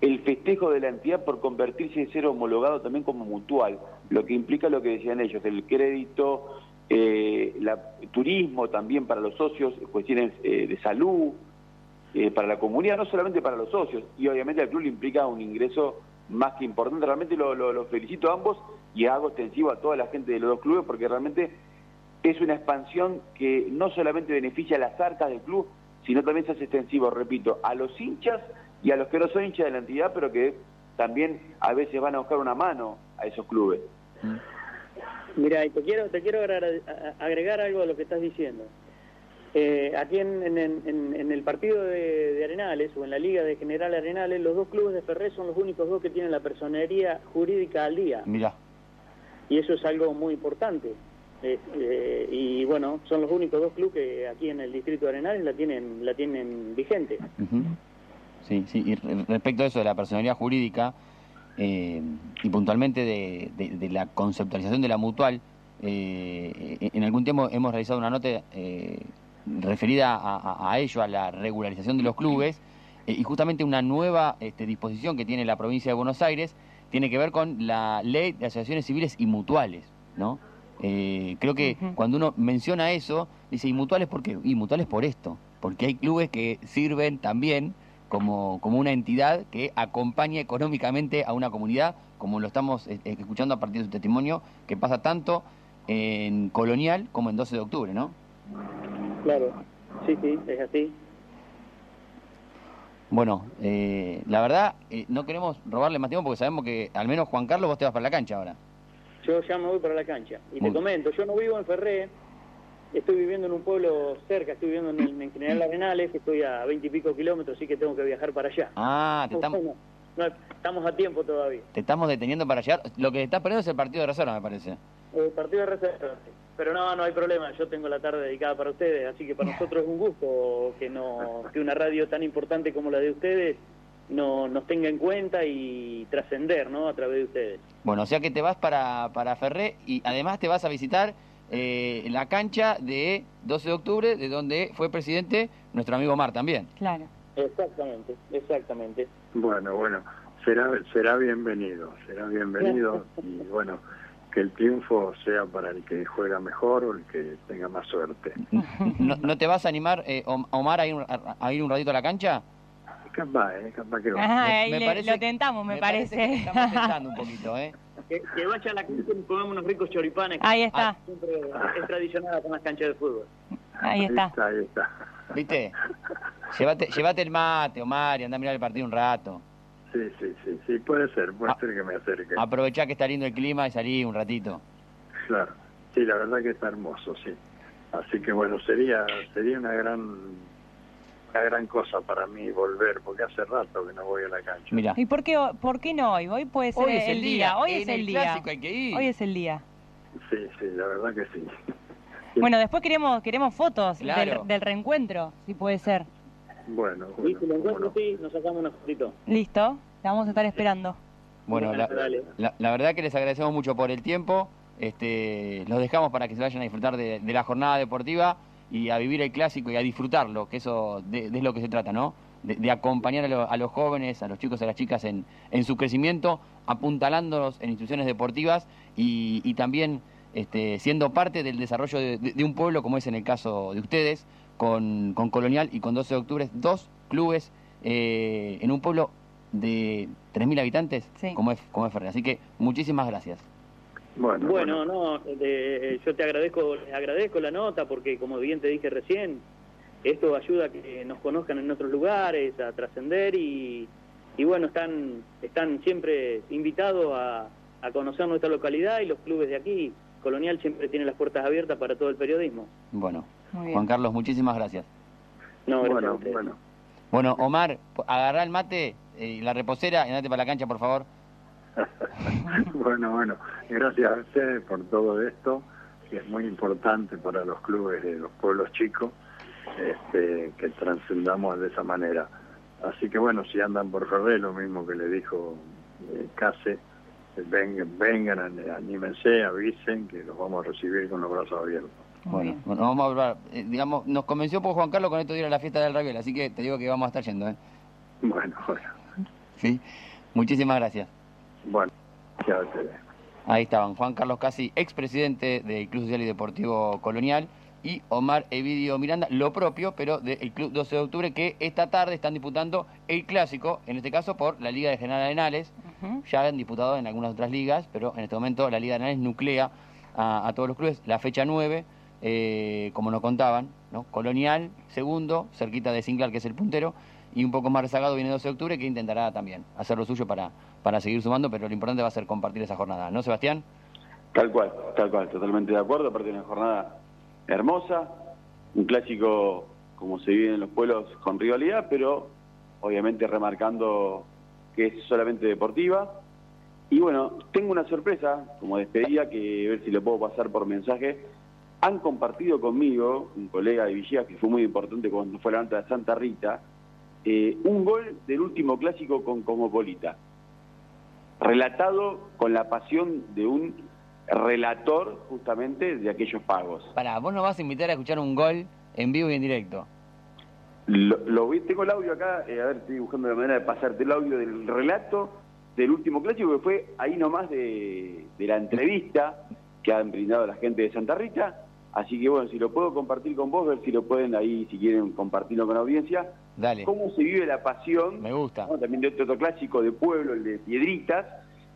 el festejo de la entidad por convertirse en ser homologado también como mutual, lo que implica lo que decían ellos, el crédito, eh, la, turismo también para los socios, cuestiones eh, de salud, eh, para la comunidad, no solamente para los socios, y obviamente al club le implica un ingreso más que importante. Realmente lo, lo, lo felicito a ambos y hago extensivo a toda la gente de los dos clubes porque realmente es una expansión que no solamente beneficia a las arcas del club, sino también se hace extensivo, repito, a los hinchas y a los que no son hinchas de la entidad, pero que también a veces van a buscar una mano a esos clubes. Mira, y te quiero, te quiero agregar algo a lo que estás diciendo. Eh, aquí en, en- en- en el partido de, de Arenales o en la Liga de General Arenales, los dos clubes de Ferré son los únicos dos que tienen la personería jurídica al día. Mira. Y eso es algo muy importante. Eh, eh, y bueno, son los únicos dos clubes que aquí en el distrito de Arenales la tienen, la tienen vigente. Sí, sí. Y re- respecto a eso de la personalidad jurídica eh, y puntualmente de, de- de la conceptualización de la mutual, eh, en algún tiempo hemos realizado una nota eh, referida a, ello, a la regularización de los clubes, eh, y justamente una nueva este, disposición que tiene la provincia de Buenos Aires tiene que ver con la ley de asociaciones civiles y mutuales, ¿no? Eh, creo que cuando uno menciona eso, dice, ¿y mutuales por qué? Y mutuales por esto, porque hay clubes que sirven también como, como una entidad que acompaña económicamente a una comunidad, como lo estamos eh, eh, escuchando a partir de su testimonio, que pasa tanto en Colonial como en 12 de octubre, ¿no? Claro, sí, sí, es así. Bueno, eh, la verdad, eh, no queremos robarle más tiempo porque sabemos que al menos Juan Carlos vos te vas para la cancha ahora. Yo ya me voy para la cancha. Y Muy te comento, yo no vivo en Ferré, estoy viviendo en un pueblo cerca, estoy viviendo en, el- en General Arenales, que estoy a veinte y pico kilómetros, así que tengo que viajar para allá. Ah, te estamos, no, estamos a tiempo todavía. te estamos deteniendo para llegar. Lo que estás perdiendo es el partido de reserva, me parece. El partido de reserva. sí. Pero no, no hay problema, yo tengo la tarde dedicada para ustedes, así que para nosotros es un gusto que, no, que una radio tan importante como la de ustedes no, nos tenga en cuenta y trascender ¿no? a través de ustedes. Bueno, o sea que te vas para, para Ferré y además te vas a visitar eh, la cancha de 12 de octubre, de donde fue presidente nuestro amigo Mar también. Claro. Exactamente, exactamente. Bueno, bueno, será será bienvenido, será bienvenido y bueno, que el triunfo sea para el que juega mejor o el que tenga más suerte. ¿No, no te vas a animar, eh, Om- Omar, a ir, a, a ir un ratito a la cancha? Capaz, ¿eh? Capaz que va. Ajá, Me- ahí me le- parece- lo tentamos, me, que te estamos tentando un parece. poquito, ¿eh? Que, que vaya a la cancha y comemos unos ricos choripanes. Ahí está, Siempre es tradicional acá en las canchas de fútbol. ahí está. ahí está. ¿Viste? Llévate, llévate el mate, Omar, y anda a mirar el partido un rato. Sí, sí, sí, sí, puede ser, puede Ah. ser que me acerque. Aprovechá que está lindo el clima y salí un ratito. Claro, sí, la verdad que está hermoso, sí. Así que bueno, sería sería una gran una gran cosa para mí volver, porque hace rato que no voy a la cancha. Mira, ¿Y por qué, por qué no hoy? Hoy puede ser hoy es el día, Hoy en es el, el día. clásico hay que ir. Hoy es el día. Sí, sí, la verdad que sí. Bueno, después queremos queremos fotos Claro. del, del reencuentro, si puede ser. Bueno, Y bueno, si lo cómo encuentro, no. sí, nos sacamos una fotito. Listo, la vamos a estar esperando. Bueno, la, la- la verdad que les agradecemos mucho por el tiempo. Este, los dejamos para que se vayan a disfrutar de, de la jornada deportiva y a vivir el clásico y a disfrutarlo, que eso de, de es lo que se trata, ¿no? De, de acompañar a, lo- a los jóvenes, a los chicos, a las chicas en, en su crecimiento, apuntalándolos en instituciones deportivas y, y también este, siendo parte del desarrollo de, de- un pueblo, como es en el caso de ustedes, con, con Colonial y con 12 de octubre, dos clubes eh, en un pueblo de 3.000 habitantes, Sí. como es, como es Ferrer. Así que muchísimas gracias. Bueno, Bueno, no, eh, yo te agradezco, les agradezco la nota porque como bien te dije recién, esto ayuda a que nos conozcan en otros lugares, a trascender y, y bueno, están, están siempre invitados a, a conocer nuestra localidad y los clubes de aquí. Colonial siempre tiene las puertas abiertas para todo el periodismo. Bueno. Juan Carlos, muchísimas gracias. No, gracias bueno, bueno. Bueno, Omar, agarrá el mate eh, y la reposera y andate para la cancha, por favor. bueno, bueno, gracias a ustedes por todo esto, que es muy importante para los clubes de los pueblos chicos. este, que trascendamos de esa manera. Así que bueno, si andan por Ferrer, lo mismo que le dijo eh, Case, vengan, vengan, anímense, avisen que los vamos a recibir con los brazos abiertos. Bueno, vamos a hablar. Eh, digamos, nos convenció por Juan Carlos con esto de ir a la fiesta del Raviel, así que te digo que vamos a estar yendo. ¿eh? Bueno, bueno. Sí, muchísimas gracias. Bueno, ya Ahí estaban Juan Carlos Casi, expresidente del Club Social y Deportivo Colonial, y Omar Evidio Miranda, lo propio, pero del Club 12 de Octubre, que esta tarde están disputando el clásico, en este caso por la Liga de General Arenales. Ya han disputado en algunas otras ligas, pero en este momento la Liga de Arenales nuclea a, todos los clubes. La fecha 9, eh, como nos contaban, ¿no? Colonial, segundo, cerquita de Sinclair, que es el puntero, y un poco más rezagado viene 12 de octubre, que intentará también hacer lo suyo para, para seguir sumando, pero lo importante va a ser compartir esa jornada, ¿no, Sebastián? Tal cual, tal cual, totalmente de acuerdo, aparte de una jornada hermosa, un clásico como se vive en los pueblos con rivalidad, pero obviamente remarcando que es solamente deportiva. Y bueno, tengo una sorpresa, como despedida, que a ver si le puedo pasar por mensaje. Han compartido conmigo, un colega de Villegas, que fue muy importante cuando fue la nota de Santa Rita, eh, un gol del último clásico con Comopolita, relatado con la pasión de un relator justamente de aquellos pagos. Para, vos nos vas a invitar a escuchar un gol en vivo y en directo. Lo, vi, tengo el audio acá, eh, a ver, estoy buscando la manera de pasarte el audio del relato del último clásico que fue ahí nomás de, de la entrevista que han brindado la gente de Santa Rita Así que bueno, si lo puedo compartir con vos, ver si lo pueden ahí, si quieren compartirlo con la audiencia. Dale. Cómo se vive la pasión. Me gusta. También de otro clásico de pueblo, el de Piedritas,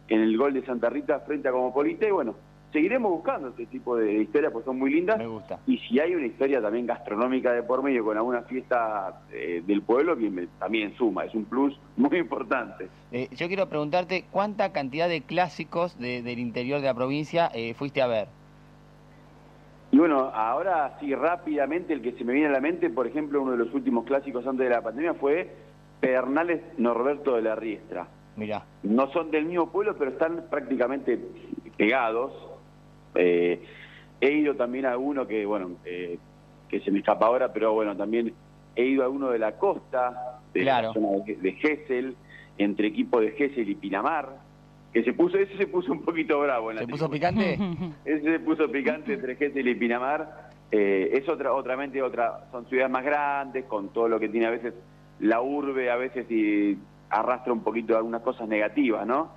en el gol de Santa Rita frente a Comopolita. Y bueno, seguiremos buscando este tipo de historias, porque son muy lindas. Me gusta. Y si hay una historia también gastronómica de por medio con alguna fiesta eh, del pueblo, también suma, es un plus muy importante. Eh, yo quiero preguntarte, ¿cuánta cantidad de clásicos del interior de la provincia eh, fuiste a ver? Y bueno, ahora sí, rápidamente, el que se me viene a la mente, por ejemplo, uno de los últimos clásicos antes de la pandemia fue Pedernales Norberto de la Riestra. Mira. No son del mismo pueblo, pero están prácticamente pegados. Eh, he ido también a uno que, bueno, eh, que se me escapa ahora, pero bueno, también he ido a uno de la costa, de la zona de, de Gessel, entre equipos de Gessel y Pinamar que se puso, ese se puso un poquito bravo. En ¿Se puso picante? ese se puso picante entre Gesell y Pinamar. Eh, es otra, otramente otra, son ciudades más grandes, con todo lo que tiene a veces la urbe, a veces y arrastra un poquito algunas cosas negativas, ¿no?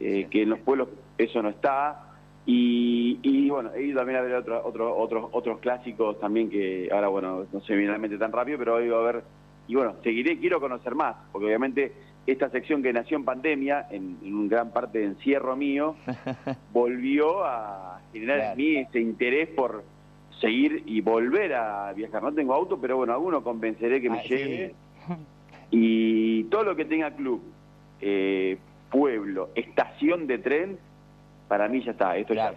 Eh, que en los pueblos eso no está. Y, y, bueno, he ido también a ver otro, otro, otros otros clásicos también que ahora, bueno, no sé me mente tan rápido, pero he ido a ver. Y bueno, seguiré, quiero conocer más, porque obviamente esta sección que nació en pandemia, en, en gran parte de encierro mío, volvió a generar en mí ese interés por seguir y volver a viajar. No tengo auto, pero bueno, alguno convenceré que me ah, lleve. Y todo lo que tenga club, eh, pueblo, estación de tren, para mí ya está. Esto ya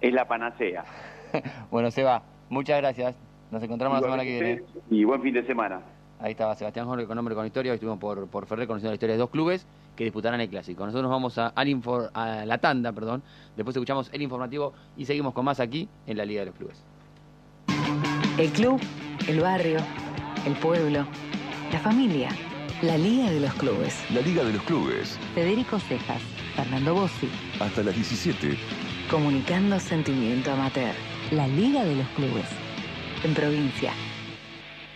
es la panacea. bueno, Seba, muchas gracias. Nos encontramos la semana que viene. Y buen fin de semana. Ahí estaba Sebastián Jorge con nombre con historia. Hoy estuvimos por, por Ferrer conociendo la historia de dos clubes que disputarán el clásico. Nosotros nos vamos a, a la tanda, perdón. Después escuchamos el informativo y seguimos con más aquí en la Liga de los Clubes. El club, el barrio, el pueblo, la familia. La Liga de los Clubes. La Liga de los Clubes. Federico Cejas, Fernando Bossi. Hasta las 17. Comunicando sentimiento amateur. La Liga de los Clubes. En provincia